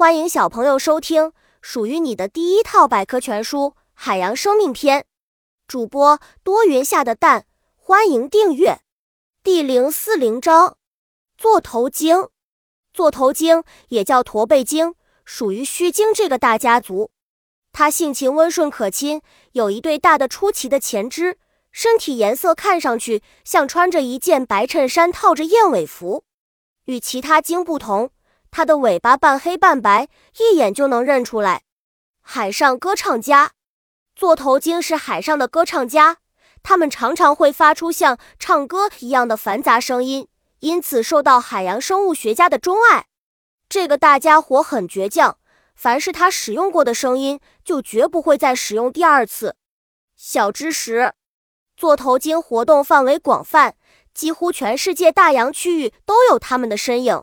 欢迎小朋友收听属于你的第一套百科全书《海洋生命篇》。主播多云下的蛋，欢迎订阅。第零四零章：座头鲸。座头鲸也叫驼背鲸，属于须鲸这个大家族。它性情温顺可亲，有一对大的出奇的前肢，身体颜色看上去像穿着一件白衬衫，套着燕尾服。与其他鲸不同，它的尾巴半黑半白，一眼就能认出来。海上歌唱家，座头鲸是海上的歌唱家，它们常常会发出像唱歌一样的繁杂声音，因此受到海洋生物学家的钟爱。这个大家伙很倔强，凡是他使用过的声音，就绝不会再使用第二次。小知识：座头鲸活动范围广泛。几乎全世界大洋区域都有它们的身影。